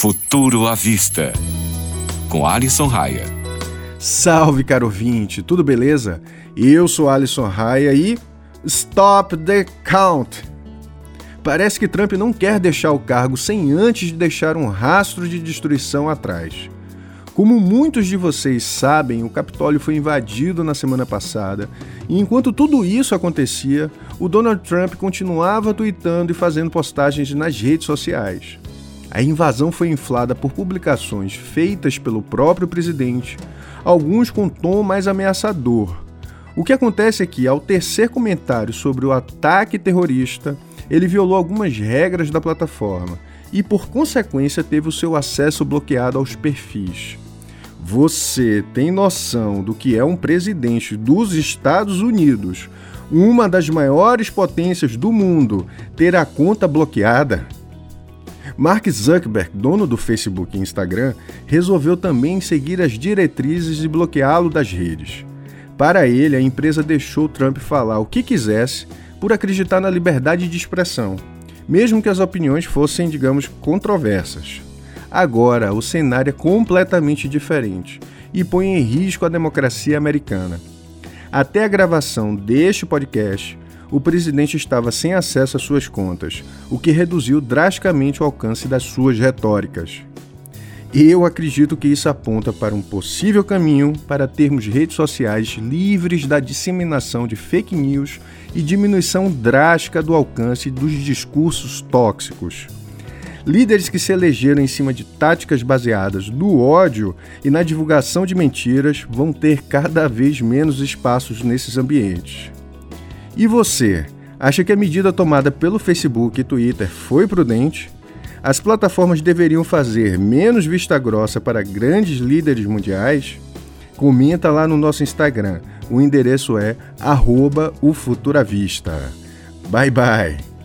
Futuro à Vista, com Alisson Raia. Salve, caro ouvinte, tudo beleza? Eu sou Alisson Raia e. Stop the count! Parece que Trump não quer deixar o cargo sem antes de deixar um rastro de destruição atrás. Como muitos de vocês sabem, o Capitólio foi invadido na semana passada, e enquanto tudo isso acontecia, o Donald Trump continuava tweetando e fazendo postagens nas redes sociais. A invasão foi inflada por publicações feitas pelo próprio presidente, alguns com tom mais ameaçador. O que acontece é que, ao tecer comentários sobre o ataque terrorista, ele violou algumas regras da plataforma e, por consequência, teve o seu acesso bloqueado aos perfis. Você tem noção do que é um presidente dos Estados Unidos, uma das maiores potências do mundo, ter a conta bloqueada? Mark Zuckerberg, dono do Facebook e Instagram, resolveu também seguir as diretrizes e bloqueá-lo das redes. Para ele, a empresa deixou Trump falar o que quisesse por acreditar na liberdade de expressão, mesmo que as opiniões fossem, digamos, controversas. Agora, o cenário é completamente diferente e põe em risco a democracia americana. Até a gravação deste podcast, o presidente estava sem acesso às suas contas, o que reduziu drasticamente o alcance das suas retóricas. Eu acredito que isso aponta para um possível caminho para termos redes sociais livres da disseminação de fake news e diminuição drástica do alcance dos discursos tóxicos. Líderes que se elegeram em cima de táticas baseadas no ódio e na divulgação de mentiras vão ter cada vez menos espaços nesses ambientes. E você, acha que a medida tomada pelo Facebook e Twitter foi prudente? As plataformas deveriam fazer menos vista grossa para grandes líderes mundiais? Comenta lá no nosso Instagram. O endereço é arroba o Futuravista. Bye bye!